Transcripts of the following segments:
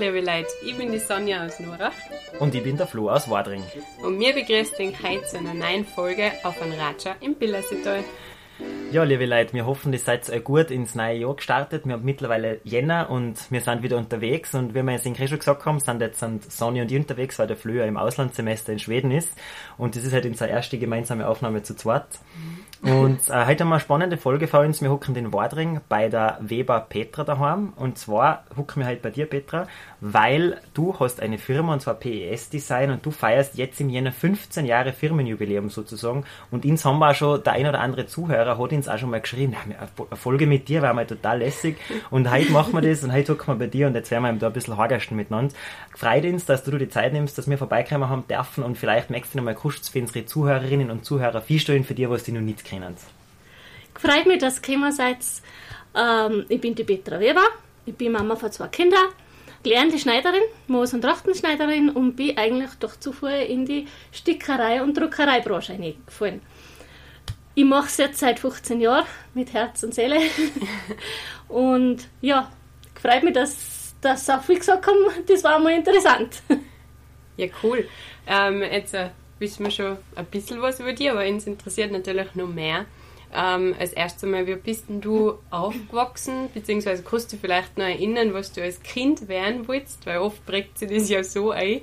Liebe Leute. Ich bin die Sonja aus Nurach. Und ich bin der Flo aus Wadring. Und wir begrüßen euch heute zu einer neuen Folge auf ein Ratscher im Billersital. Ja, liebe Leute, wir hoffen, ihr seid gut ins neue Jahr gestartet. Wir haben mittlerweile Jänner und wir sind wieder unterwegs. Und wie wir jetzt in schon gesagt haben, sind jetzt Sonny und ich unterwegs, weil der Flöher im Auslandssemester in Schweden ist. Und das ist halt unsere erste gemeinsame Aufnahme zu zweit. Und äh, heute haben wir eine spannende Folge vor uns. Wir hucken den Wadring bei der Weber Petra daheim. Und zwar hucken wir heute bei dir, Petra, weil du hast eine Firma, und zwar PES Design, und du feierst jetzt im Jänner 15 Jahre Firmenjubiläum sozusagen. Und ins haben wir auch schon, der ein oder andere Zuhörer hat uns auch schon mal geschrieben, eine Folge mit dir war mal total lässig. Und heute machen wir das und heute hucken wir bei dir und jetzt werden wir da ein bisschen hagersten miteinander. Freut uns, dass du dir die Zeit nimmst, dass wir vorbeikommen haben dürfen und vielleicht möchtest du noch mal kurz für unsere Zuhörerinnen und Zuhörer vorstellen, für die, was die noch nicht kennen. Freut mich, dass ihr gekommen seid. Ähm, ich bin die Petra Weber, ich bin Mama von zwei Kindern, gelernte Schneiderin, Moos- und Trachtenschneiderin und bin eigentlich durch Zufall in die Stickerei- und Druckereibranche eingefallen. Ich mache es jetzt seit 15 Jahren mit Herz und Seele. und ja, freut mich, dass, dass auch viel gesagt haben, das war mal interessant. Ja, cool. Ähm, jetzt äh, wissen wir schon ein bisschen was über dich, aber uns interessiert natürlich noch mehr. Ähm, als erstes einmal, wie bist denn du aufgewachsen, beziehungsweise kannst du vielleicht noch erinnern, was du als Kind werden wolltest, weil oft prägt sich das ja so ein.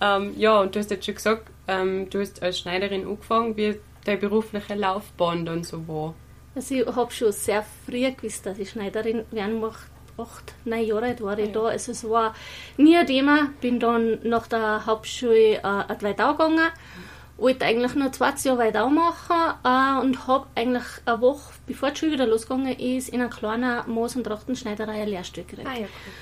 Ähm, ja, und du hast jetzt schon gesagt, ähm, du hast als Schneiderin angefangen, wie deine berufliche Laufbahn dann so war. Also ich habe schon sehr früh gewusst, dass ich Schneiderin werden möchte. Acht, neun Jahre alt war ich ja. da. Also es war nie ein Thema. Bin dann nach der Hauptschule äh, an Weidau gegangen wollte eigentlich nur zwei Jahre weiter machen äh, und habe eigentlich eine Woche, bevor die Schule wieder losgegangen ist, in einer kleinen Moos- und Trachtenschneiderei ein Lehrstück gekriegt. Ah, ja, cool.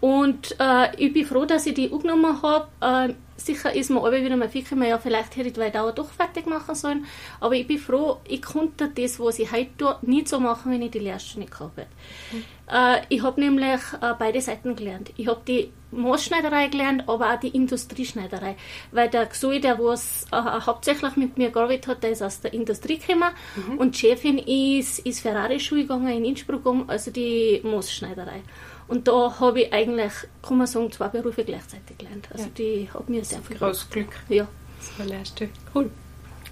Und äh, ich bin froh, dass ich die angenommen habe. Äh, sicher ist mir aber wieder mal viel ja, vielleicht hätte ich die Weidauer doch fertig machen sollen. Aber ich bin froh, ich konnte das, was ich heute tue, nicht so machen, wenn ich die Lehrstunde nicht gehabt hätte. Mhm. Äh, ich habe nämlich äh, beide Seiten gelernt. Ich habe die Maßschneiderei gelernt, aber auch die Industrieschneiderei. Weil der Xui, der was äh, hauptsächlich mit mir gearbeitet hat, der ist aus der Industrie gekommen. Mhm. Und die Chefin ist, ist Ferrari-Schule gegangen in Innsbruck um, also die Maßschneiderei. Und da habe ich eigentlich, kann man sagen, zwei Berufe gleichzeitig gelernt. Also ja. die hat mir sehr viel Großes Glück. Ja. Das war letzte. Cool.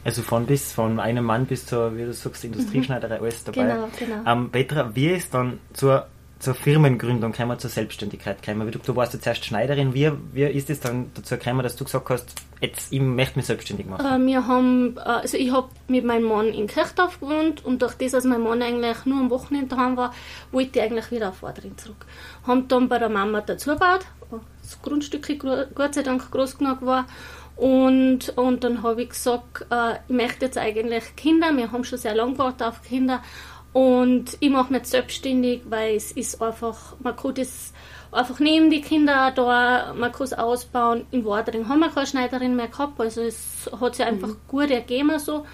Also von bis von einem Mann bis zur, wie du sagst, Industrieschneiderei, alles dabei. Genau, genau. Ähm, Petra, wie ist dann zur, zur Firmengründung gekommen, zur Selbstständigkeit gekommen? Du, du warst ja zuerst Schneiderin. Wie, wie ist es dann dazu gekommen, dass du gesagt hast, jetzt, ich möchte mich selbstständig machen? Äh, wir haben, äh, also ich habe mit meinem Mann in Kirchdorf gewohnt und durch das, dass mein Mann eigentlich nur am Wochenende daheim war, wollte ich eigentlich wieder auf Vordering zurück. Haben dann bei der Mama dazu gebaut, das Grundstück Gott sei Dank groß genug war und, und dann habe ich gesagt, äh, ich möchte jetzt eigentlich Kinder, wir haben schon sehr lange gewartet auf Kinder und ich mache mich selbstständig, weil es ist einfach, man kann das einfach nehmen die Kinder da, man kann es ausbauen. In Wadring haben wir keine Schneiderin mehr gehabt, also es hat sich einfach mhm. gut ergeben so.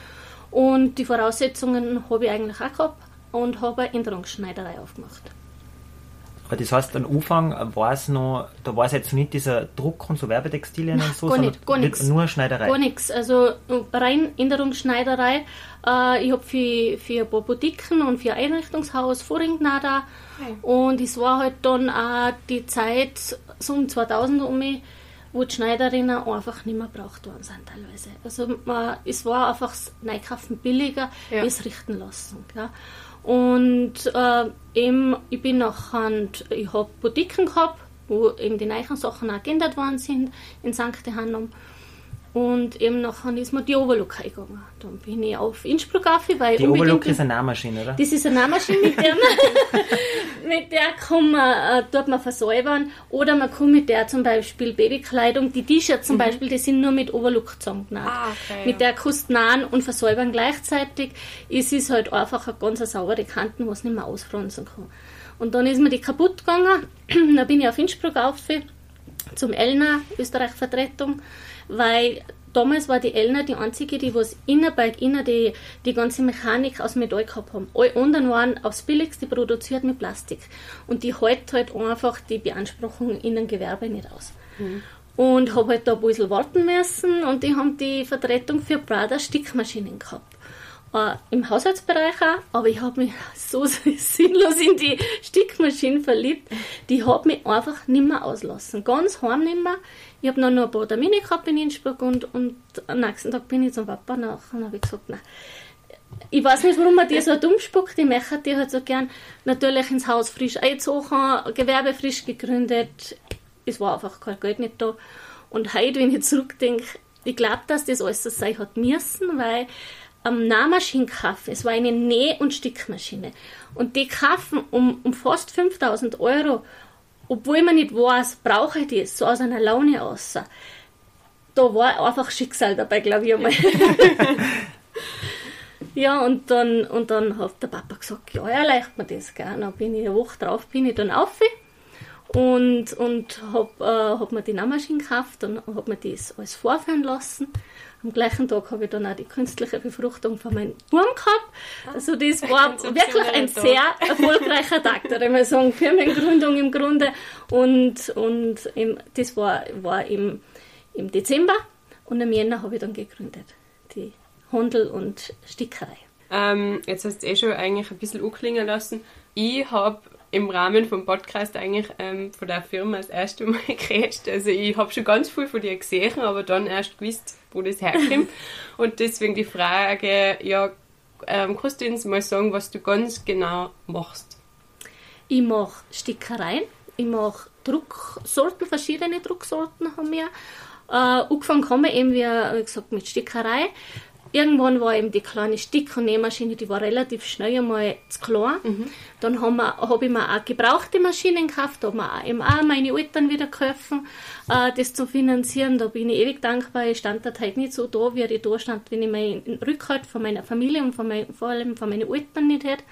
Und die Voraussetzungen habe ich eigentlich auch gehabt und habe eine Änderungsschneiderei aufgemacht. Das heißt, am Anfang war es noch, da war es jetzt nicht dieser Druck und so Werbetextilien Nein, und so, gar nicht, gar nichts. nur Schneiderei. Gar nichts, also rein Änderungsschneiderei. Äh, ich habe für, für ein paar Boutiquen und für ein Einrichtungshaus Vorringner da okay. und es war halt dann auch die Zeit, so um 2000 um mich, wo die Schneiderinnen einfach nicht mehr braucht worden sind teilweise. Also man, es war einfach das Neikaufen billiger, ja. es richten lassen. Ja. Und äh, eben, ich bin nachher, ich habe Boutiquen gehabt, wo eben die neuen Sachen auch geändert worden sind in St. Johannem. Und eben nachher ist mir die Overlook eingegangen. Dann bin ich auf Innsbruck auf, weil Die Overlook ist eine Nähmaschine, oder? Das ist eine Nähmaschine, mit der man, mit der kann man, äh, tut man versäubern. Oder man kann mit der zum Beispiel Babykleidung, die T-Shirts zum mhm. Beispiel, die sind nur mit Overlook zusammengenäht. Ah, okay, mit der kannst du nähen und versäubern gleichzeitig. Es ist halt einfach eine ganz saubere Kanten, was nicht mehr ausfransen kann. Und dann ist mir die kaputt gegangen. dann bin ich auf Innsbruck auf zum Elna, Österreich-Vertretung weil damals war die Elna die einzige, die was innen bei innen die, die ganze Mechanik aus Metall gehabt haben. Alle anderen waren aufs Billigste produziert mit Plastik. Und die hält halt einfach die Beanspruchung in einem Gewerbe nicht aus. Mhm. Und habe halt da ein bisschen warten müssen und die haben die Vertretung für Prada Stickmaschinen gehabt. äh, im Haushaltsbereich auch, aber ich habe mich so sinnlos in die Stickmaschine verliebt, die hat mich einfach nicht mehr auslassen. Ganz heim nicht mehr. Ich habe noch, ein paar Termine gehabt in Innsbruck und, und am nächsten Tag bin ich zum Papa nach und habe gesagt, nein, ich weiß nicht, warum man die so dumm spuckt. Ich möchte die halt so gern natürlich ins Haus frisch eingezogen, Gewerbe frisch gegründet. Es war einfach kein Geld nicht da. Und heute, wenn ich zurückdenke, ich glaube, dass das alles so sein hat müssen, weil am Nähmaschinen kaufen, es war eine Näh- und Stickmaschine. Und die kaufen um, um fast 5000 Euro, obwohl man nicht weiß, brauche ich das, so aus einer Laune aus. Da war einfach Schicksal dabei, glaube ich einmal. ja, und dann, und dann hat der Papa gesagt, ja, erleicht mir das. Gell. Dann bin ich eine Woche drauf, bin ich dann auf und, und habe äh, hab mir die Nähmaschine gekauft und habe mir das alles vorführen lassen. Am gleichen Tag habe ich dann auch die künstliche Befruchtung von meinem Wurm gehabt. Also das war wirklich ein sehr erfolgreicher Tag, da ich sagen, Firmengründung im Grunde. Und, und im, das war, war im, im Dezember und im Jänner habe ich dann gegründet, die Handel und Stickerei. Ähm, jetzt hast du eh schon eigentlich ein bisschen anklingen lassen. Ich habe im Rahmen vom Podcast eigentlich ähm, von der Firma das erste Mal geredet. Also ich habe schon ganz viel von dir gesehen, aber dann erst gewusst, wo das herkommt. Und deswegen die Frage, ja, ähm, kannst du uns mal sagen, was du ganz genau machst? Ich mache Stickereien, ich mache Drucksorten, verschiedene Drucksorten haben wir. Äh, angefangen haben wir eben, wie gesagt, mit Stickerei irgendwann war eben die kleine Stick- und Nähmaschine, die war relativ schnell einmal zu klein. Mhm. Dann habe hab ich mir auch gebrauchte Maschinen gekauft, da habe mir eben auch meine Eltern wieder geholfen, äh, das zu finanzieren. Da bin ich ewig dankbar. Ich stand da halt nicht so da, wie ich da stand, wenn ich meinen Rückhalt von meiner Familie und von mein, vor allem von meinen Eltern nicht hätte.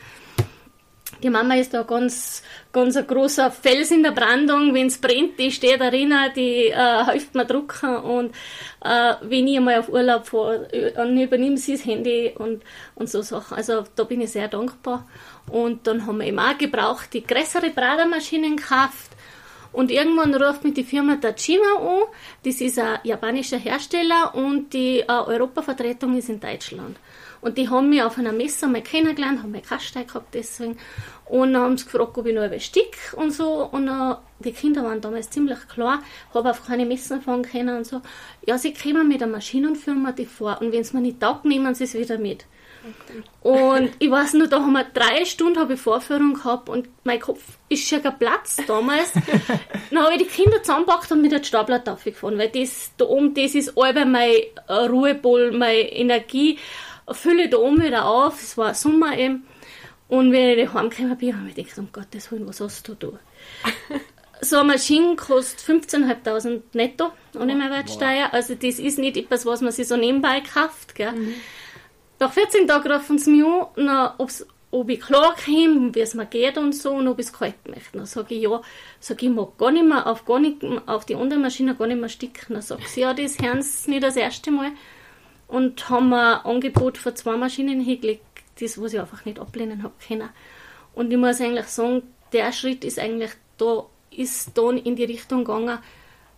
Die Mama ist da ganz, ganz ein großer Fels in der Brandung. Wenn es brennt, die steht darin, die äh, hilft mir drucken. Und äh, wenn ich einmal auf Urlaub fahre, übernimmt sie das Handy und, und so Sachen. Also da bin ich sehr dankbar. Und dann haben wir eben auch gebraucht, die größere Bradermaschinen gekauft. Und irgendwann ruft mich die Firma Tajima an. Das ist ein japanischer Hersteller und die äh, Europavertretung ist in Deutschland. Und die haben mich auf einer Messe mal kennengelernt, haben mir Kastein gehabt deswegen. Und dann haben sie gefragt, ob ich noch ein Stick und so. Und dann, die Kinder waren damals ziemlich klar, habe auf keine Messen fahren können und so. Ja, sie kommen mit der Maschine und führen mir die vor. Und wenn es mir nicht taugt, nehmen sie es wieder mit. Und ich weiß nur, da haben wir drei Stunden habe ich Vorführung gehabt und mein Kopf ist schon geplatzt damals. dann habe ich die Kinder zusammengepackt und mit der Stapler gefahren, weil das da oben, das ist alle mein Ruhepol, meine Energie fülle da oben wieder auf, es war Sommer eben. Und wenn ich heimgekommen bin, habe ich gedacht, um Gottes Willen, was hast du da? so eine Maschine kostet 15.500 netto ohne Mehrwertsteuer. Wow. Also das ist nicht etwas, was man sich so nebenbei kauft. Gell? Mhm. Nach 14 Tagen rufen sie mich an, ob ich klar komme, wie es mir geht und so, und ob ich es kalt möchte. Dann sage ich, ja, sage ich, mag gar nicht mehr auf, gar nicht, auf die andere Maschine gar nicht mehr sticken. Dann sagt sie, ja, das hören sie nicht das erste Mal und haben ein Angebot für zwei Maschinen hingelegt, das, was ich einfach nicht ablehnen habe können. Und ich muss eigentlich sagen, der Schritt ist eigentlich da, ist dann in die Richtung gegangen,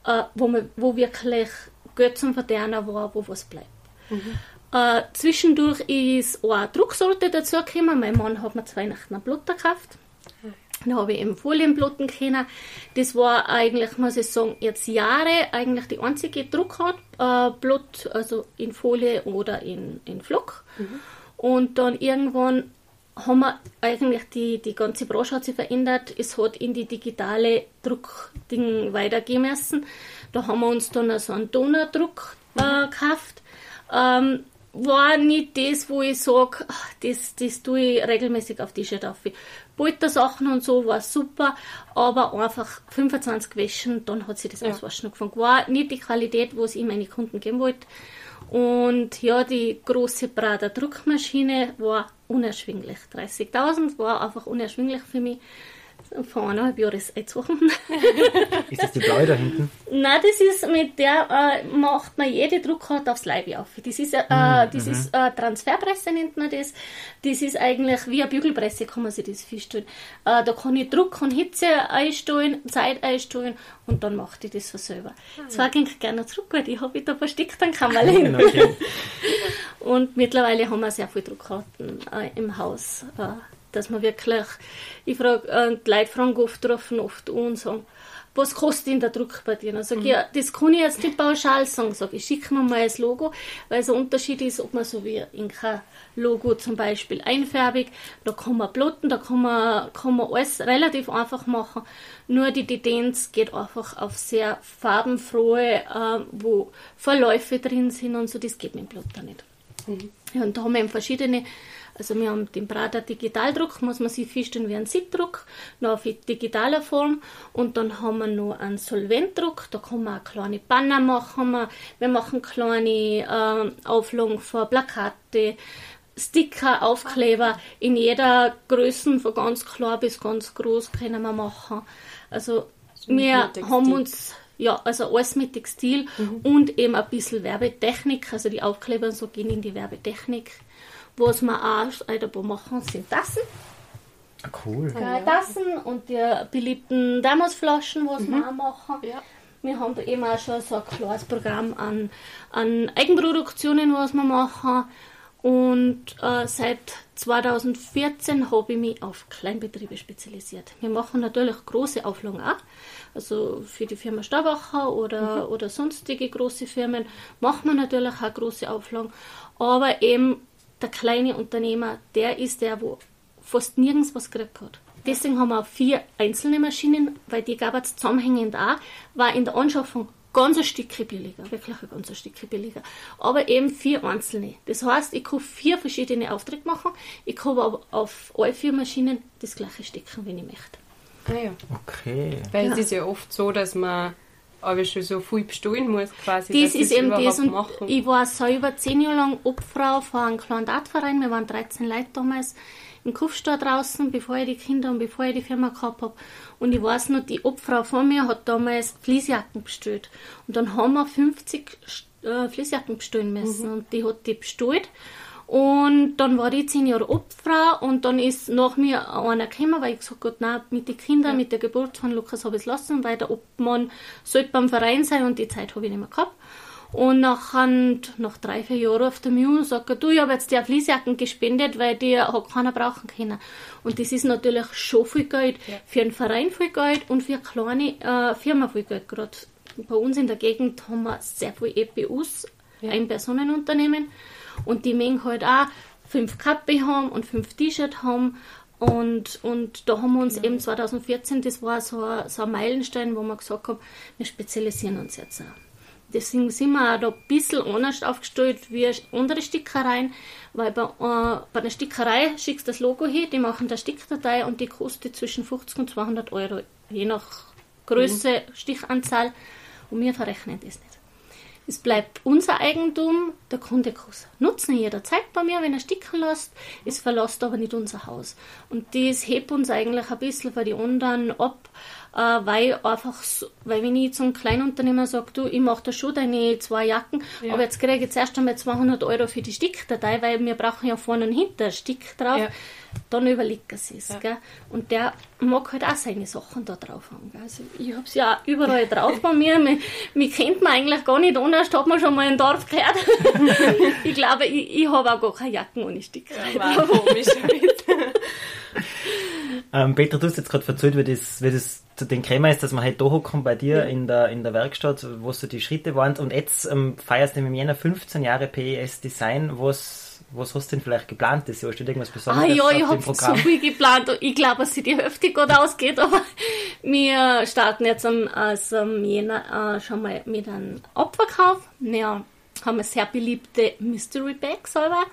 äh, wo, man, wo wirklich Geld zum Verdienen war, wo was bleibt. Mhm. Äh, zwischendurch ist auch eine Drucksorte dazugekommen. Mein Mann hat mir zwei Nachten einen Blutter gekauft. Dann habe ich eben Folienblutten können. Das war eigentlich, muss ich sagen, jetzt Jahre eigentlich die einzige Druckart, äh, Blut, also in Folie oder in, in Flock. Mhm. Und dann irgendwann haben wir eigentlich die, die ganze Branche hat sich verändert. Es hat in die digitale Druckding weitergehen müssen. Da haben wir uns dann so einen Donerdruck äh, gekauft. Ähm, war nicht das, wo ich sage, das, das tue ich regelmäßig auf die T-Shirt auf. Poltersachen und so war super, aber einfach 25 Wäschen, dann hat sich das ja. Auswaschen angefangen. War nicht die Qualität, wo ich meine Kunden geben wollte. Und ja, die große Prader Druckmaschine war unerschwinglich. 30.000 war einfach unerschwinglich für mich vor eineinhalb Jahren jetzt Wochen. ist das die blaue da hinten? Nein, das ist mit der äh, macht man jede Druckkarte aufs Leib auf. Das ist, äh, mhm. das ist äh, Transferpresse nennt man das. Das ist eigentlich wie eine Bügelpresse, kann man sich das vorstellen. Äh, da kann ich Druck und Hitze einstellen, Zeit einstellen und dann macht ich das so selber. Mhm. Zwar ging ich gerne zurück, weil ich habe da versteckt, dann kann man legen. Und mittlerweile haben wir sehr viele Druckkarten äh, im Haus, äh, dass man wirklich, ich frage, äh, die Leute fragen oft, rufen oft an und sagen, was kostet denn der Druck bei dir? Dann sage ich, ja, das kann ich jetzt nicht pauschal sagen. Sag ich, schick mir mal das Logo, weil es ein Unterschied ist, ob man so wie Inka Logo zum Beispiel einfärbig, da kann man plotten, da kann man, kann man alles relativ einfach machen. Nur die Tendenz geht einfach auf sehr farbenfrohe, äh, wo Verläufe drin sind und so, das geht mit dem Plotter nicht. Mhm. Ja, und da haben wir eben verschiedene also wir haben den Prater Digitaldruck, muss man sich vorstellen wie ein Siebdruck, noch auf digitaler Form. Und dann haben wir noch einen Solventdruck, da kann man kleine Banner machen. Wir machen kleine äh, Auflagen für Plakate, Sticker, Aufkleber in jeder Größe, von ganz klar bis ganz groß können wir machen. Also wir haben uns ja, also alles mit Textil mhm. und eben ein bisschen Werbetechnik, also die Aufkleber so gehen in die Werbetechnik. Was wir auch ein paar machen, sind Tassen. Ah, cool. Ja, Tassen und die beliebten Thermosflaschen, was mhm. wir auch machen. Ja. Wir haben da eben auch schon so ein klares Programm an, an Eigenproduktionen, was wir machen. Und äh, seit 2014 habe ich mich auf Kleinbetriebe spezialisiert. Wir machen natürlich große Auflagen auch. Also für die Firma Stabacher oder, mhm. oder sonstige große Firmen machen wir natürlich auch große Auflagen. Aber eben der kleine Unternehmer, der ist der, wo fast nirgends was gekriegt hat. Deswegen haben wir auch vier einzelne Maschinen, weil die gab es zusammenhängend auch, war in der Anschaffung ganz ein Stückchen billiger, wirklich ein ganz ein Stückchen billiger. Aber eben vier einzelne. Das heißt, ich kann vier verschiedene Aufträge machen, ich kann aber auf alle vier Maschinen das gleiche stecken, wenn ich möchte. Ah ja. Okay. Weil ja. es ist ja oft so, dass man aber schon so viel bestellen muss quasi. Das ist eben das und machen. ich war selber zehn Jahre lang Obfrau von einem kleinen Dartverein, wir waren 13 Leute damals in Kufstadt draußen, bevor ich die Kinder und bevor ich die Firma gehabt habe. Und ich weiß noch, die Obfrau von mir hat damals Fließjacken bestellt. Und dann haben wir 50 äh, Fließjacken bestellen müssen mhm. und die hat die bestellt. Und dann war ich zehn Jahre Obfrau und dann ist nach mir einer gekommen, weil ich gesagt habe, nein, mit den Kindern, ja. mit der Geburt von Lukas habe ich es lassen, weil der Obmann sollte beim Verein sein und die Zeit habe ich nicht mehr gehabt. Und nachher, nach drei, vier Jahren auf der Mühe sagt er, du, ich habe jetzt die Fließjacken gespendet, weil die hat keiner brauchen können. Und das ist natürlich schon viel Geld. Ja. Für einen Verein viel Geld und für eine kleine äh, Firma viel Geld. Gerade bei uns in der Gegend haben wir sehr viele EPUs, ja. Ein-Personen-Unternehmen und die mögen halt auch fünf Kappe haben und fünf T-Shirt haben. Und, und da haben wir uns ja. eben 2014, das war so ein, so ein Meilenstein, wo wir gesagt haben, wir spezialisieren uns jetzt auch. Deswegen sind wir auch da ein bisschen anders aufgestellt wie andere Stickereien, weil bei, äh, bei einer Stickerei schickst du das Logo hin, die machen eine Stickdatei und die kostet zwischen 50 und 200 Euro, je nach Größe, mhm. Stichanzahl. Und wir verrechnen das nicht. Es bleibt unser Eigentum, der Kunde kann es nutzen jederzeit bei mir, wenn er sticken lässt. Es verlässt aber nicht unser Haus. Und das hebt uns eigentlich ein bisschen von den anderen ab, äh, weil einfach, so, weil wenn ich zum Kleinunternehmer sage, du, ich mache da schon deine zwei Jacken, ja. aber jetzt kriege ich jetzt erst einmal 200 Euro für die Stickdatei, weil wir brauchen ja vorne und hinten Stick drauf. Ja dann überlegt er sich. Ja. Und der mag halt auch seine Sachen da drauf haben. Gell? Also ich habe es ja auch überall drauf bei mir. Mich, mich kennt man eigentlich gar nicht anders, hat man schon mal im Dorf gehört. ich glaube, ich, ich habe auch gar keine Jacken ohne Sticker. Ja, war komisch. ähm, Peter, du hast jetzt gerade erzählt, wie das, wie das zu den Krämer ist, dass man halt da hocken bei dir ja. in, der, in der Werkstatt, wo so die Schritte waren. Und jetzt ähm, feierst du im Jänner 15 Jahre PES Design. Was was hast du denn vielleicht geplant das Jahr? Steht irgendwas Besonderes ah, ja, ich habe so viel geplant. Ich glaube, dass sich die Hälfte gut ausgeht, aber wir starten jetzt am also Jänner äh, schon mal mit einem Abverkauf. Wir haben eine sehr beliebte Mystery Bag selber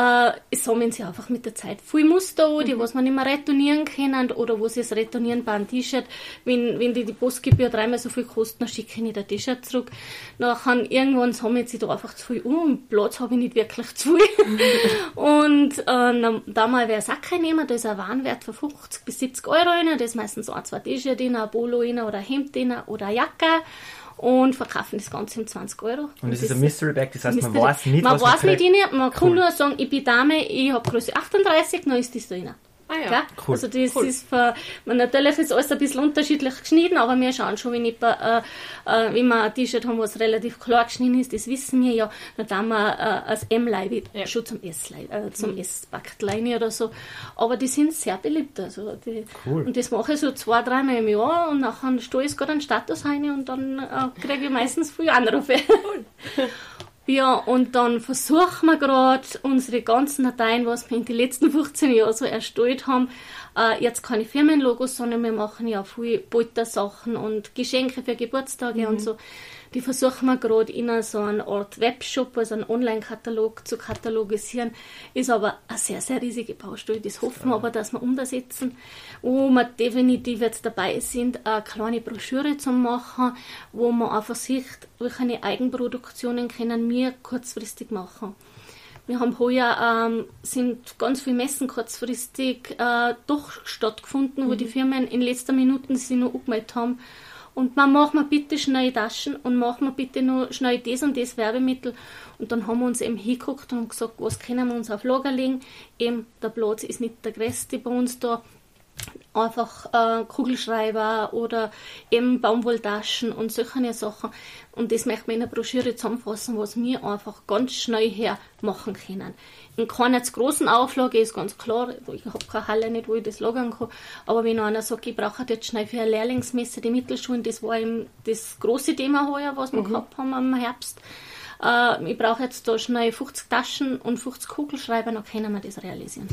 äh, es sammeln sie einfach mit der Zeit viel Muster an, die mhm. was man nicht mehr retournieren können oder wo sie es retournieren bei einem T-Shirt. Wenn, wenn die die Postgebühr dreimal so viel kosten, dann schicke ich nicht ein T-Shirt zurück. Nachher irgendwann sammeln sie da einfach zu viel um und Platz habe ich nicht wirklich zu viel. Mhm. und äh, da mal wäre es auch kein nehmen, da ist ein Warenwert von 50 bis 70 Euro rein, da ist meistens ein, zwei T-Shirt ein Polo rein oder ein Hemd rein oder eine Jacke und verkaufen das Ganze um 20 Euro. Und, und das, ist ein Mystery Bag, das heißt, Mystery man weiß nicht, man was weiß man nicht rein, man kann cool. nur sagen, ich bin Dame, ich habe Größe 38, dann ist das da rein. Ah ja, cool. Also das Cool. ist für, man, natürlich ist alles ein bisschen unterschiedlich geschnitten, aber wir schauen schon, wenn, ich, äh, äh, wenn wir ein T-Shirt haben, was relativ klar geschnitten ist, das wissen wir ja, dann tun wir äh, als M-Leib Ja. schon zum S-Leib, äh, zum S-Backleine oder so. Aber die sind sehr beliebt. Also die, Cool. Und das mache ich so zwei, dreimal im Jahr und nachher stehe ich gerade einen Status rein und dann äh, kriege ich meistens viele Anrufe. Ja, und dann versuchen wir gerade unsere ganzen Dateien, was wir in den letzten 15 Jahren so erstellt haben, äh, jetzt keine Firmenlogos, sondern wir machen ja viel Poltersachen und Geschenke für Geburtstage und so. Die versuchen wir gerade in so eine Art Webshop, also einen Online-Katalog zu katalogisieren. Ist aber eine sehr, sehr riesige Baustelle. Das hoffen wir aber, dass wir umsetzen. Wo wir definitiv jetzt dabei sind, eine kleine Broschüre zu machen, wo man einfach sieht, welche Eigenproduktionen können wir kurzfristig machen. Wir haben heuer ähm, sind ganz viele Messen kurzfristig äh, doch stattgefunden, wo die Firmen in letzter Minute sich noch angemeldet haben. Und man macht mir bitte schnell Taschen und macht mir bitte nur schnell das und das Werbemittel. Und dann haben wir uns eben hingeguckt und gesagt, was können wir uns auf Lager legen. Eben, der Platz ist nicht der größte bei uns da. Einfach äh, Kugelschreiber oder eben Baumwolltaschen und solche Sachen. Und das möchte man in der Broschüre zusammenfassen, was wir einfach ganz schnell her machen können. In keiner zu großen Auflage ist ganz klar, ich habe keine Halle nicht, wo ich das lagern kann. Aber wenn einer sagt, ich brauche jetzt schnell für eine Lehrlingsmesse die Mittelschulen, das war eben das große Thema heuer, was wir gehabt haben im Herbst. Äh, ich brauche jetzt da schnell 50 Taschen und 50 Kugelschreiber, dann können wir das realisieren.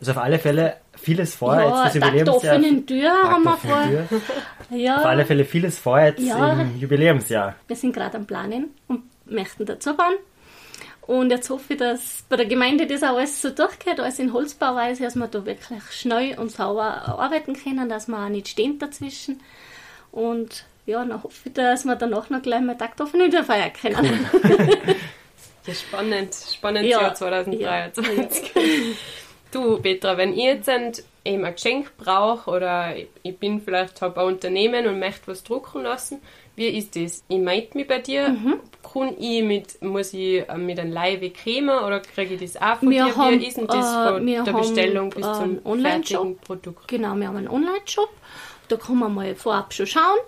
Also auf alle Fälle vieles vor. ja, jetzt das Tag der Jubiläumsjahr. offenen Tür haben wir Tag vor. Ja. Auf alle Fälle vieles vor jetzt Ja. im Jubiläumsjahr. Wir sind gerade am Planen und möchten dazu bauen. Und jetzt hoffe ich, dass bei der Gemeinde das auch alles so durchgeht, alles in Holzbauweise, dass wir da wirklich schnell und sauber arbeiten können, dass wir auch nicht stehen dazwischen. Und ja, dann hoffe ich, dass wir danach noch gleich mal Tag der offenen Tür feiern können. Ja, spannend, spannend Ja. Jahr 2023. Du, Petra, wenn ich jetzt ein, eben ein Geschenk brauche oder ich, ich bin vielleicht hab ein Unternehmen und möchte was drucken lassen, wie ist das? Ich melde mich bei dir, Mhm. kann ich mit, muss ich äh, mit einem Live cremen oder kriege ich das auch von Wir dir? haben, wie ist denn das äh, von wir der haben, Bestellung bis äh, zum Online-Shop. fertigen Produkt? Genau, wir haben einen Online-Shop. Da kann man mal vorab schon schauen.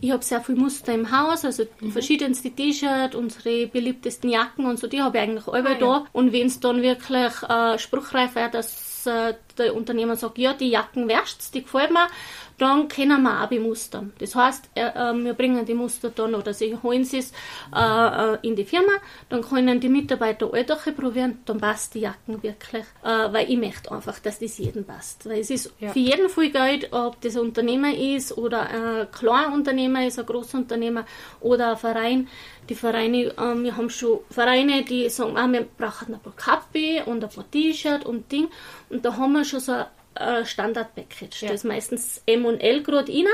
Ich habe sehr viele Muster im Haus, also verschiedenste T-Shirts, unsere beliebtesten Jacken und so, die habe ich eigentlich alle Ah, ja. da. Und wenn es dann wirklich äh, spruchreif wäre, dass äh, der Unternehmer sagt, ja, die Jacken wärst, die gefällt mir, dann können wir auch bemustern. Das heißt, äh, äh, wir bringen die Muster dann oder sie holen sie es äh, äh, in die Firma, dann können die Mitarbeiter alle durchprobieren, dann passt die Jacken wirklich, äh, weil ich möchte einfach, dass das jedem passt. Weil es ist Ja. für jeden viel Geld, ob das ein Unternehmer ist oder ein kleiner Unternehmer ist, ein großer Unternehmer oder ein Verein. Die Vereine, ähm, wir haben schon Vereine, die sagen, ah, wir brauchen ein paar Kappe und ein paar T-Shirt und Ding. Und da haben wir schon so ein Standard-Package. Ja. Das ist meistens M und L gerade rein,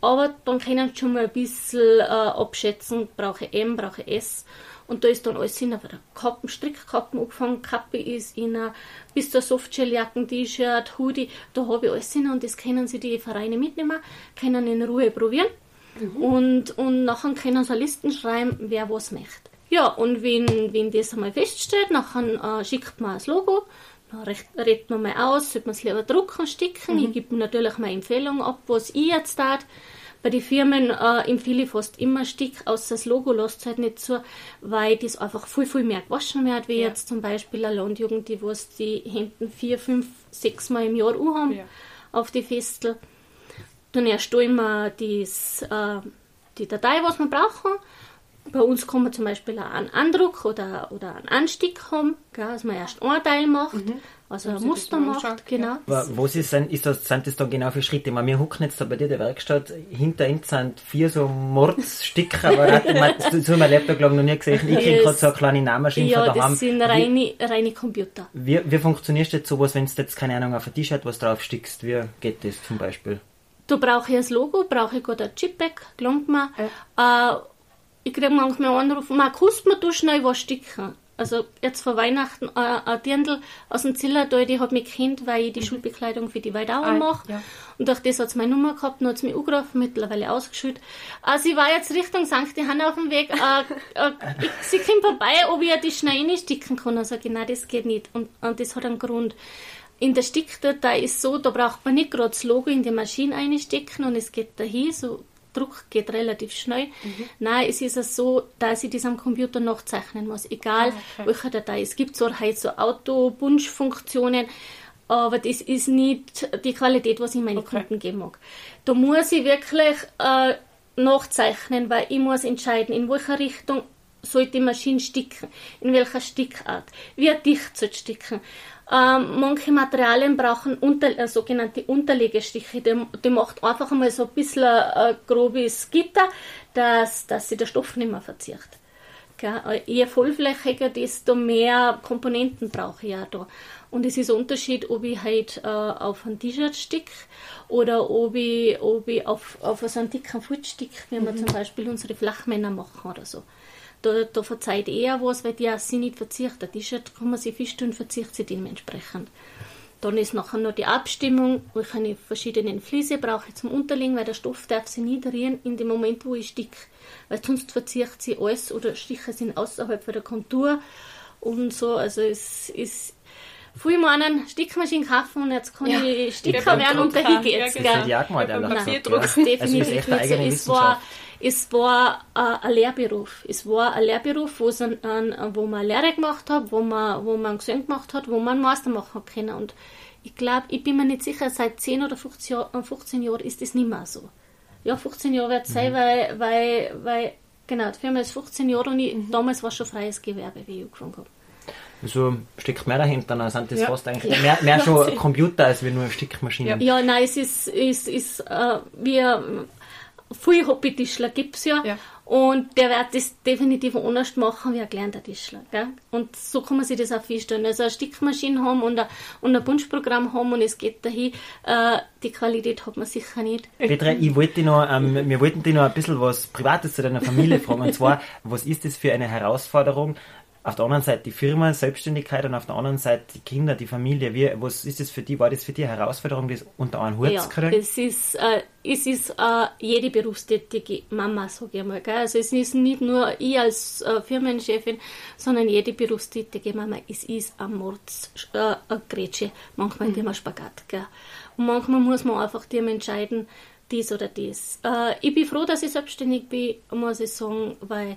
aber dann können sie schon mal ein bisschen äh, abschätzen, brauche ich M, brauche ich S. Und da ist dann alles in der Kappen, Strickkappen angefangen, Kappe ist in bis zur Softshelljacken, T-Shirt, Hoodie, da habe ich alles in und das können sie die Vereine mitnehmen, können in Ruhe probieren und, und nachher können sie Listen schreiben, wer was möchte. Ja, und wenn, wenn das einmal feststeht, nachher äh, schickt man das Logo, recht- redet man mal aus, sollte man es lieber drucken, sticken. Ich gebe natürlich meine Empfehlung ab, was ich jetzt tat. Bei den Firmen äh, empfehle ich fast immer Stick, außer das Logo lasst es halt nicht zu, weil das einfach viel, viel mehr gewaschen wird, wie Ja. jetzt zum Beispiel eine Landjugend, die was die Hemden vier, fünf, sechs Mal im Jahr haben Ja. auf die Festel. Dann erstellen wir das, äh, die Datei, was wir brauchen. Bei uns kann man zum Beispiel auch einen Andruck oder, oder einen Anstick haben, gell, dass man erst einen Teil macht, also ein Muster macht. anschaut, Genau. Aber was ist, denn- ist das, sind das dann genau für Schritte? Ich meine, wir hucken jetzt da bei dir in der Werkstatt, hinter uns sind vier so Mordssticker, aber ich habe mein Laptop glaub ich, noch nie gesehen. Ich kriege gerade so eine kleine Nahmaschine Ja, von daheim. das sind Wie- reine, reine Computer. Wie, wie funktioniert jetzt sowas, wenn du jetzt, keine Ahnung, auf ein T-Shirt was drauf stickst? Wie geht das zum Beispiel? Da brauche ich das Logo, brauche ich gerade ein Chipback, gelangt mir. Äh, ich kriege manchmal einen Anruf, man kannst mir da schnell was sticken. Also jetzt vor Weihnachten äh, ein Dirndl aus dem Zillertal, die hat mich kennt, weil ich die Schulbekleidung für die Weidauer Ah, mache. ja. Und durch das hat sie meine Nummer gehabt, dann hat sie mich angerufen, mittlerweile ausgeschüttet. Äh, sie war jetzt Richtung St. Johann auf dem Weg. Äh, äh, ich, sie kommt vorbei, ob ich die schnell reinsticken kann. Also genau, das geht nicht. Und, und das hat einen Grund. in der Stickdatei ist so, da braucht man nicht gerade das Logo in die Maschine einstecken und es geht dahin, so Druck geht relativ schnell. Mhm. Nein, es ist so, dass ich das am Computer nachzeichnen muss, egal ah, okay. welche Datei. Es gibt so halt so Auto-Bunch-Funktionen, aber das ist nicht die Qualität, was ich meinen okay. Kunden geben mag. Da muss ich wirklich äh, nachzeichnen, weil ich muss entscheiden, in welcher Richtung soll die Maschine sticken, in welcher Stickart, wie dicht soll sticken. Ähm, manche Materialien brauchen unter, äh, sogenannte Unterlegestiche. Die, die, macht einfach einmal so ein bisschen äh, grobes Gitter, dass, dass sich der Stoff nicht mehr verzieht. Gell? Je vollflächiger, desto mehr Komponenten brauche ich auch da. Und es ist ein Unterschied, ob ich halt äh, auf ein T-Shirt stick oder ob ich, ob ich auf, auf so einen dicken Foot stick, wie mhm. wir zum Beispiel unsere Flachmänner machen oder so da, da verzeiht eher was, weil die auch sich nicht verzieht. Ein T-Shirt kann man sich feststellen, verzieht sich dementsprechend. Dann ist nachher noch die Abstimmung, welche verschiedenen Fliese brauche ich zum Unterlegen, weil der Stoff darf sich nicht rühren in dem Moment, wo ich sticke. Weil sonst verzieht sie alles oder Stiche sind außerhalb von der Kontur und so. Also es ist viel meinen Stickmaschinen kaufen und jetzt kann ja. ich Sticker werden und dahin geht's. Ja, genau. Ja, genau. Nein, definitiv also Es war, es war äh, ein Lehrberuf. Es war ein Lehrberuf, wo, ein, ein, wo man eine Lehre gemacht hat, wo man, wo man einen Gesang gemacht hat, wo man einen Master machen können. Und ich glaube, ich bin mir nicht sicher, seit 10 oder 15, Jahr, 15 Jahren ist das nicht mehr so. Ja, 15 Jahre wird es mhm. sein, weil, weil, weil, genau, die Firma ist 15 Jahre und ich, mhm. damals war es schon freies Gewerbe, wie ich angefangen habe. So ein Stück mehr dahinter, dann sind das ja. fast eigentlich mehr, mehr schon Computer als wie nur Stickmaschinen. Ja, ja nein, es ist, ist, ist äh, wir viele Hobby-Tischler gibt es ja. ja. Und der wird das definitiv anders machen wie ein gelernter Tischler. Gell? Und so kann man sich das auch vorstellen. Also eine Stickmaschine haben und ein, und ein Bunschprogramm haben und es geht dahin, äh, die Qualität hat man sicher nicht. Petra, ich wollte noch, ähm, wir wollten dich noch ein bisschen was Privates zu deiner Familie fragen. Und zwar, was ist das für eine Herausforderung, auf der anderen Seite die Firma, Selbstständigkeit und auf der anderen Seite die Kinder, die Familie. Wie, was ist das für die? War das für die eine Herausforderung, das unter einen Hut ja, zu kriegen? Es ist, äh, es ist äh, jede berufstätige Mama, sage ich mal. Gell? Also es ist nicht nur ich als äh, Firmenchefin, sondern jede berufstätige Mama. Es ist ein Mords, äh, manchmal mhm. immer Spagat. Gell? Und manchmal muss man einfach dem entscheiden, dies oder dies. Äh, ich bin froh, dass ich selbstständig bin, muss ich sagen, weil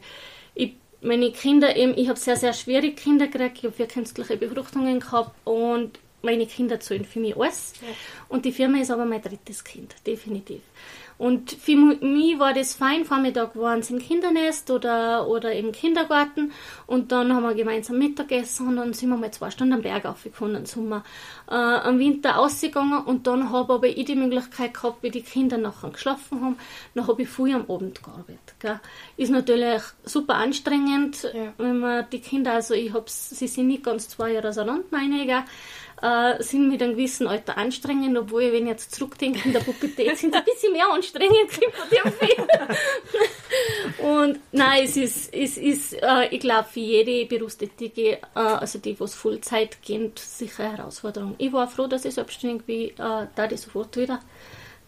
ich meine Kinder eben, ich habe sehr, sehr schwere Kinder gekriegt, ich habe vier künstliche Befruchtungen gehabt und meine Kinder zahlen für mich alles. Ja. Und die Firma ist aber mein drittes Kind, definitiv. Und für mich war das fein. Vormittag waren sie im Kindernest oder, oder im Kindergarten. Und dann haben wir gemeinsam Mittagessen und dann sind wir mal zwei Stunden am Berg aufgekommen. Dann sind wir äh, am Winter ausgegangen und dann habe aber ich die Möglichkeit gehabt, wie die Kinder nachher geschlafen haben, dann habe ich früh am Abend gearbeitet. Gell. Ist natürlich super anstrengend, ja. wenn man die Kinder, also ich habe sie sind nicht ganz zwei Jahre auseinander, meine ich, äh, sind mit einem gewissen Alter anstrengend, obwohl ich, wenn ich jetzt zurückdenke, in der Pubertät sind sie ein bisschen mehr anstrengend von dem Und nein, es ist, es ist äh, ich glaube, für jede Berufstätige, äh, also die, was Vollzeit gehen, sicher eine Herausforderung. Ich war froh, dass ich selbstständig bin, äh, da ich sofort wieder.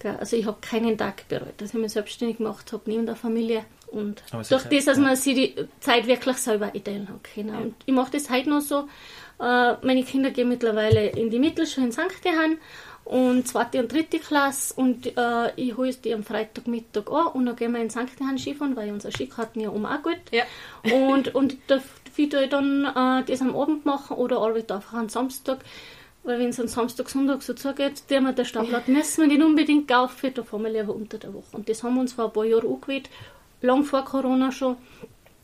Also ich habe keinen Tag bereut, dass ich mich selbstständig gemacht habe, neben der Familie. Und durch das, dass man sich die Zeit wirklich selber einteilen hat können. Und ich mache das heute noch so. Äh, meine Kinder gehen mittlerweile in die Mittelschule in St. Johann und zweite und dritte Klasse und äh, ich hole die am Freitagmittag an und dann gehen wir in St. Johann Skifahren, weil unsere Skikarten ja um auch gut. Ja. Und, und dafür ich dann äh, das am Abend machen oder arbeite einfach am Samstag. Weil wenn es am Samstag, Sonntag so zugeht, der wir der Stadtplatz müssen wir nicht unbedingt kaufen, da fahren wir lieber unter der Woche. Und das haben wir uns vor ein paar Jahren angewählt, lang vor Corona schon,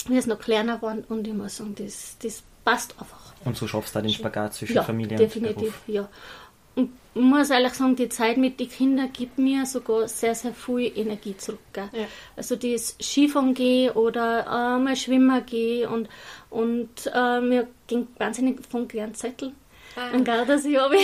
wie es noch kleiner waren und ich muss sagen, das, das passt einfach. Und so schaffst du den Spagat zwischen ja, Familie definitiv, und Beruf. ja. Und ich muss ehrlich sagen, die Zeit mit den Kindern gibt mir sogar sehr, sehr viel Energie zurück. Ja. Also das Skifahren gehen oder äh, mal schwimmen gehen und, und äh, mir ging wahnsinnig von gern Zettel. Ah. An Gardasee habe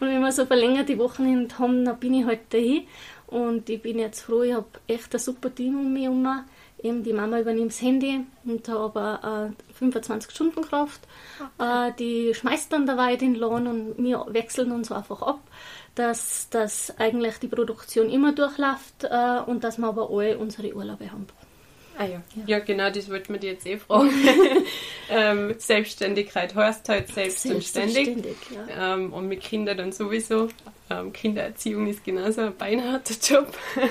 Und wenn wir so verlängerte Wochen haben, dann bin ich halt dahin. Und ich bin jetzt froh, ich habe echt ein super Team um mich herum. Eben die Mama übernimmt das Handy und habe äh, 25 Stunden Kraft. Okay. Äh, die schmeißt dann dabei den Lohn und wir wechseln uns einfach ab, dass, dass eigentlich die Produktion immer durchläuft äh, und dass wir aber alle unsere Urlaube haben. Ah ja. ja, genau, das wollte man dir jetzt eh fragen. ähm, Selbstständigkeit heißt halt selbst und ständig. Ja. Ähm, und mit Kindern dann sowieso. Ähm, Kindererziehung ist genauso ein beinharter Job.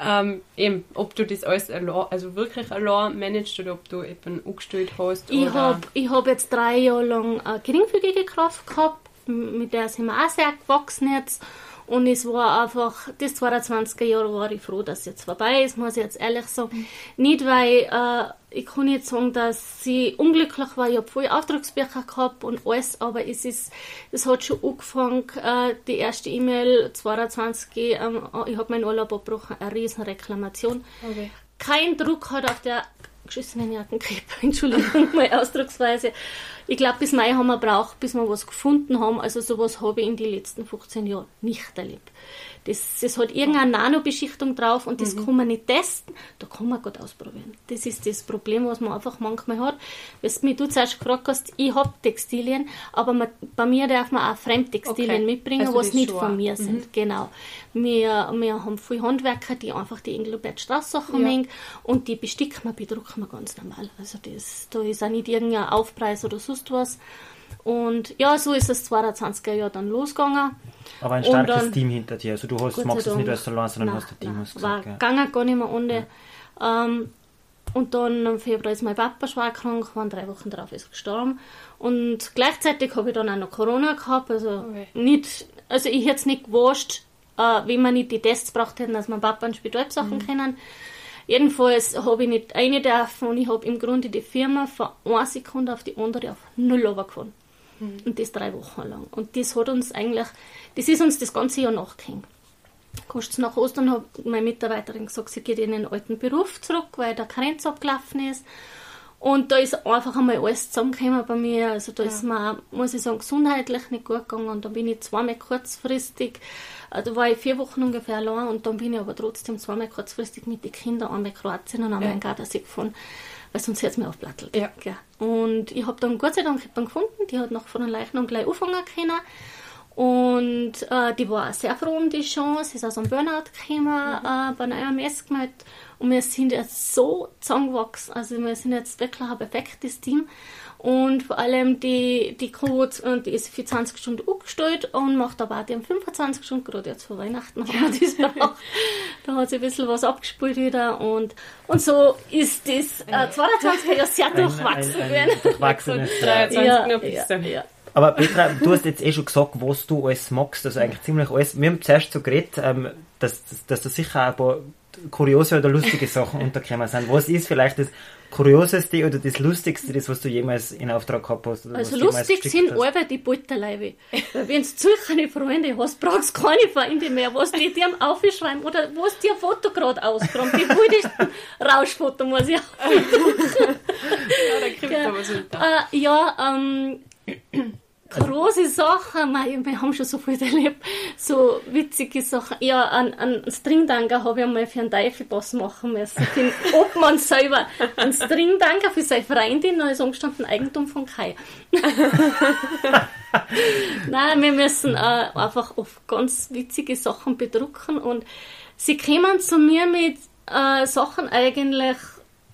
ähm, eben, ob du das alles allein, also wirklich allein managst oder ob du eben angestellt hast. Ich habe hab jetzt drei Jahre lang eine geringfügige Kraft gehabt, mit der sind wir auch sehr gewachsen jetzt. Und es war einfach, das 22er Jahr war ich froh, dass es jetzt vorbei ist, muss ich jetzt ehrlich sagen. Nicht, weil äh, ich kann nicht sagen, dass sie unglücklich war. Ich habe viele Auftragsbücher gehabt und alles, aber es ist, es hat schon angefangen, äh, die erste E-Mail 22, ähm, ich habe meinen Urlaub abgebrochen, eine riesen Reklamation. Okay. Kein Druck hat auf der geschissenen Jackenkrippe, Entschuldigung, meine Ausdrucksweise. Ich glaube, bis Mai haben wir braucht, bis wir was gefunden haben. Also sowas habe ich in den letzten 15 Jahren nicht erlebt. Das, das hat irgendeine Nanobeschichtung drauf und das mhm. kann man nicht testen, da kann man gut ausprobieren. Das ist das Problem, was man einfach manchmal hat. Du mich du zuerst gefragt hast, ich habe Textilien, aber man, bei mir darf man auch Fremdtextilien okay. mitbringen, also was nicht von mir mhm. sind. Genau. Wir, wir haben viele Handwerker, die einfach die Engelbert Straßsachen ja. und die besticken wir, bedrucken wir ganz normal. Also das, da ist auch nicht irgendein Aufpreis oder sonst was. Und ja, so ist es 22er Jahr dann losgegangen. Aber ein starkes dann, Team hinter dir. Also du hast, machst es nicht als allein, sondern nein, hast ein Team. Nein, hast gesagt, war ja. gar nicht mehr ohne. Ja. Ähm, und dann im Februar ist mein Papa schwer krank, waren drei Wochen darauf ist er gestorben. Und gleichzeitig habe ich dann auch noch Corona gehabt. Also, okay. nicht, also ich hätte es nicht gewusst, äh, wenn wir nicht die Tests gebracht hätten, dass mein Papa ein Spital besuchen mhm. können. Jedenfalls habe ich nicht eine dürfen und ich habe im Grunde die Firma von einer Sekunde auf die andere auf null runtergefahren. Mhm. Und das drei Wochen lang. Und das hat uns eigentlich, das ist uns das ganze Jahr nachgehängt. Kurz nach Ostern hat meine Mitarbeiterin gesagt, sie geht in den alten Beruf zurück, weil der Karenz abgelaufen ist. Und da ist einfach einmal alles zusammengekommen bei mir. Also da ja. ist mir, muss ich sagen, gesundheitlich nicht gut gegangen. Und dann bin ich zweimal kurzfristig, äh, da war ich vier Wochen ungefähr allein und dann bin ich aber trotzdem zweimal kurzfristig mit den Kindern einmal Kroatien und einmal ja. in Gardasee gefahren weil sonst hätte es mir aufplattelt. Ja. Und ich habe dann Gott sei Dank dann gefunden, die hat noch von den Leichnam gleich anfangen können. Und äh, die war sehr froh um die Chance, ist aus einem Burnout gekommen, mhm. äh, bei einer AMS gemeldet. Und wir sind jetzt so zusammengewachsen. Also wir sind jetzt wirklich ein perfektes Team. Und vor allem die, die Crew, die ist für 20 Stunden umgestellt und macht aber auch die 25 Stunden, gerade jetzt vor Weihnachten haben wir das braucht. da hat sie ein bisschen was abgespult wieder und, und so ist das äh, 22 Jahr sehr durchwachsen gewesen. Durchwachsenes 23 ja, ja, ja. Aber Petra, du hast jetzt eh schon gesagt, was du alles magst, also eigentlich ziemlich alles. Wir haben zuerst so geredet, ähm, dass, dass, dass da sicher ein paar kuriose oder lustige Sachen untergekommen sind. Was ist vielleicht das Kurioseste oder das Lustigste, das, was du jemals in Auftrag gehabt hast? also lustig sind alle die Butterleibe. Wenn du zu keine Freunde hast, brauchst du keine Freunde mehr, was die dir aufschreiben oder was dir ein Foto gerade auskommt. Die wildesten Rauschfoto muss ich auch Ja, da kriegt ja, was hinter. Äh, ja, ähm, große Sachen, wir haben schon so viel erlebt, so witzige Sachen. Ja, einen, einen Stringdanker habe ich einmal für einen Teufelpass machen müssen. Den Obmann selber. Ein Stringdanker für seine Freundin, da ist umgestanden Eigentum von Kai. Nein, wir müssen äh, einfach auf ganz witzige Sachen bedrucken und sie kommen zu mir mit äh, Sachen eigentlich,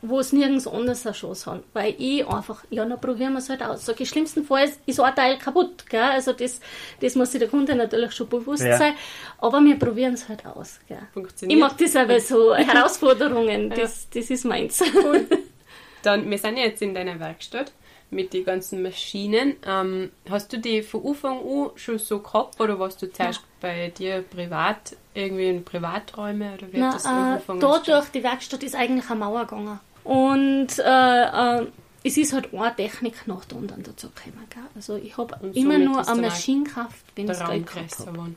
wo es nirgends anders eine Chance haben. Weil ich einfach, ja, dann probieren wir es halt aus. Sag ich, schlimmstenfalls ist ein Teil kaputt, gell? Also das, das muss sich der Kunde natürlich schon bewusst ja. sein. Aber wir probieren es halt aus, gell? Funktioniert. Ich mag das aber so, Herausforderungen, das, das ist meins. Cool. Dann, wir sind ja jetzt in deiner Werkstatt mit den ganzen Maschinen. Ähm, hast du die von Anfang an schon so gehabt oder warst du zuerst ja. bei dir privat, irgendwie in Privaträume oder wie Na, das äh, Dadurch, die Werkstatt ist eigentlich eine Mauer gegangen. Und äh, äh, es ist halt eine Technik nach der anderen dazu gekommen. Gell? Also ich habe immer nur eine Maschinenkraft, wenn ich es Geld habe.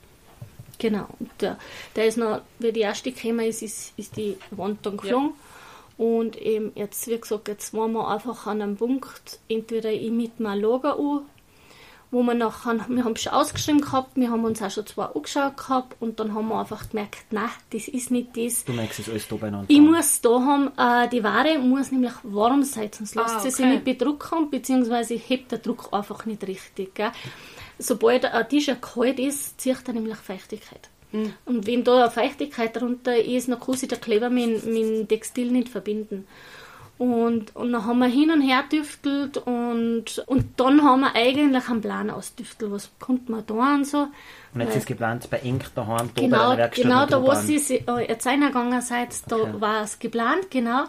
Genau. Und der, der ist noch, wie die erste gekommen ist, ist, ist die Wand dann geflogen. Ja. Und eben jetzt, wie gesagt, jetzt waren wir einfach an einem Punkt, entweder ich mit meinem Lager an wo wir nachher, wir haben schon ausgeschrieben gehabt, wir haben uns auch schon zwei angeschaut gehabt und dann haben wir einfach gemerkt, nein, das ist nicht das. Du merkst es alles da beieinander. Ich muss da haben, äh, die Ware muss nämlich warm sein, sonst lässt ah, okay. sie sich nicht bedrucken, beziehungsweise hebt der Druck einfach nicht richtig. Gell? Sobald ein Tisch kalt ist, zieht er nämlich Feuchtigkeit. Mhm. Und wenn da eine Feuchtigkeit drunter ist, dann kann sich der Kleber mit, mit dem Textil nicht verbinden. Und, und dann haben wir hin und her düftelt und, und dann haben wir eigentlich einen Plan ausdüftelt, was konnten wir da und so. Und jetzt ist geplant bei Ink daheim, da genau, bei der Werkstatt Genau, da wo sie äh, jetzt reingegangen seid, da okay. war es geplant, genau.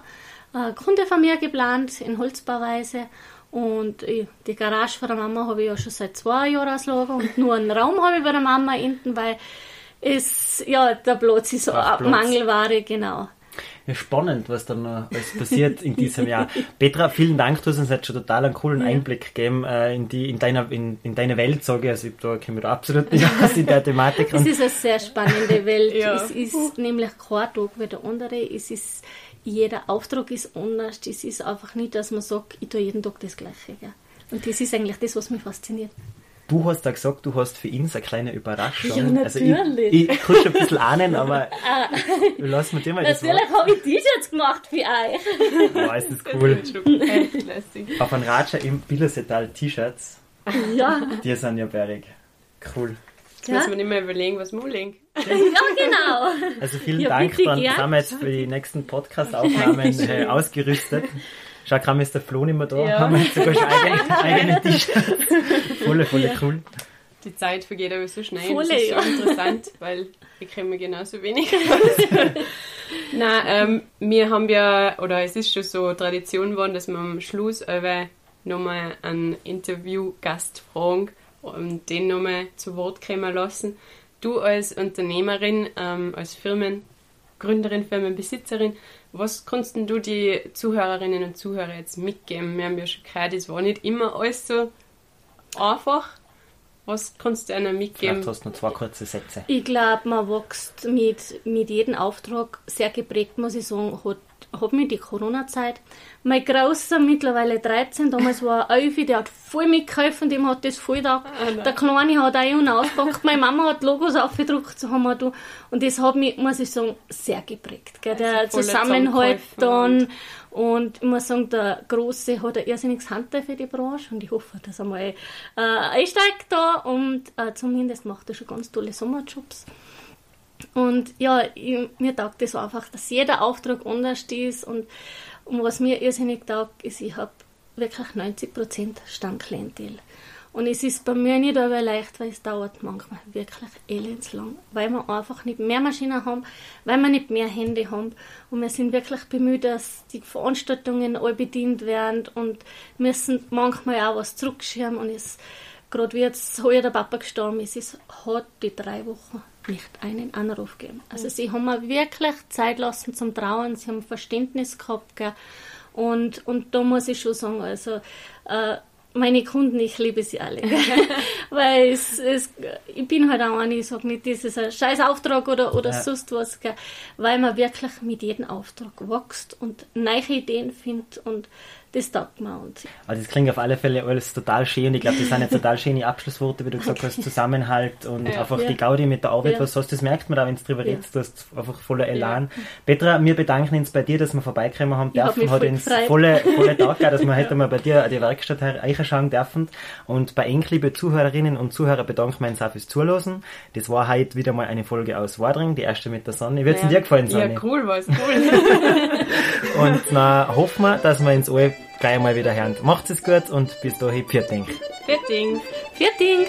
Äh, Kunde von mir geplant, in Holzbauweise. Und ich, die Garage von der Mama habe ich ja schon seit zwei Jahren auslagern und nur einen Raum habe ich bei der Mama hinten, weil es, ja, der Platz ist so Mangelware, genau. Ja, spannend, was da noch alles passiert in diesem Jahr. Petra, vielen Dank, du hast uns jetzt schon total einen coolen Einblick gegeben äh, in, die, in, deiner, in, in deine Welt, sage ich. Also ich, da kenne mich absolut nicht aus in der Thematik. es ist eine sehr spannende Welt. ja. Es ist nämlich kein Tag wie der andere. Es ist, jeder Auftrag ist anders. Es ist einfach nicht, dass man sagt, ich tue jeden Tag das Gleiche. Gell? Und das ist eigentlich das, was mich fasziniert. Du hast da gesagt, du hast für ihn so eine kleine Überraschung. Ja, natürlich. Also ich, ich kann schon ein bisschen ahnen, aber lass mir dir mal das Natürlich habe ich T-Shirts gemacht für euch. Boah, ist das cool. Auf einem Raja im Billersetal T-Shirts. Ja. Die sind ja bärig. Cool. Jetzt ja? müssen wir nicht mehr überlegen, was Mulling. ja, genau. Also vielen ja, Dank, dann sind wir jetzt für die nächsten Podcast-Aufnahmen äh, ausgerüstet. Schau, kaum ist der Flo nicht mehr da, ja. haben wir jetzt sogar schon eigene, eigene T-Shirts. Voll, voll ja. cool. Die Zeit vergeht aber so schnell. Volle, das ist ja. interessant, weil ich kenne mich genauso wenig aus. Nein, ähm, wir haben ja, oder es ist schon so Tradition geworden, dass wir am Schluss nochmal einen Interviewgast fragen und den nochmal zu Wort kommen lassen. Du als Unternehmerin, ähm, als Firmengründerin, Firmenbesitzerin, was kannst du die Zuhörerinnen und Zuhörer jetzt mitgeben? Wir haben ja schon gehört, es war nicht immer alles so einfach. Was kannst du einer mitgeben? Vielleicht hast du noch zwei kurze Sätze. Ich glaube, man wächst mit, mit jedem Auftrag sehr geprägt, muss ich sagen, hat habe mich die Corona-Zeit. Mein Großer, mittlerweile 13, damals war er 11, der hat voll mitgeholfen, dem hat das voll da. Oh der Kleine hat auch und ausgepackt. Meine Mama hat Logos aufgedruckt, so haben wir da. Und das hat mich, muss ich sagen, sehr geprägt. Gell? Der also Zusammenhalt dann. Und ich muss sagen, der Große hat ein irrsinniges Handteil für die Branche und ich hoffe, dass er mal äh, einsteigt da und äh, zumindest macht er schon ganz tolle Sommerjobs. Und ja, ich, mir taugt das einfach, dass jeder Auftrag anders ist. Und, und was mir irrsinnig taugt, ist, ich habe wirklich 90% Stammklientel. Und es ist bei mir nicht aber leicht, weil es dauert manchmal wirklich elendslang, weil wir einfach nicht mehr Maschinen haben, weil wir nicht mehr Hände haben. Und wir sind wirklich bemüht, dass die Veranstaltungen all bedient werden und müssen manchmal auch was zurückschirmen. Und es, gerade wie jetzt heuer der Papa gestorben ist, es hat die drei Wochen nicht einen Anruf geben. Also mhm. sie haben mir wirklich Zeit lassen zum Trauen, sie haben Verständnis gehabt. Gell? Und, und da muss ich schon sagen, also äh, meine Kunden, ich liebe sie alle. Weil es, es, ich bin halt auch eine, ich sage nicht, das ist ein scheiß Auftrag oder, oder ja. sonst was, gell? weil man wirklich mit jedem Auftrag wächst und neue Ideen findet und das taugt mir. Und also das klingt auf alle Fälle alles total schön. Ich glaube, das sind jetzt total schöne Abschlussworte, wie du gesagt hast, Zusammenhalt und ja. einfach ja. die Gaudi mit der Arbeit, ja. was du hast. Das merkt man da, wenn du drüber redest, du hast einfach voller Elan. Petra, wir bedanken uns bei dir, dass wir vorbeikommen haben dürfen. Hat uns volle, volle Tag dass wir heute mal bei dir die Werkstatt reinschauen dürfen. Und bei Enk, liebe Zuhörerinnen und Zuhörer, bedanken wir uns auch fürs Zuhören. Das war heute wieder mal eine Folge aus Wadring, die erste mit der Sonne. Wie hat es dir gefallen, Sonne? Ja, cool, war es cool. und na, hoffen wir, dass wir ins alle gleich mal wieder hören. Macht es gut und bis dahin, Vierting. Vierting. Vierting.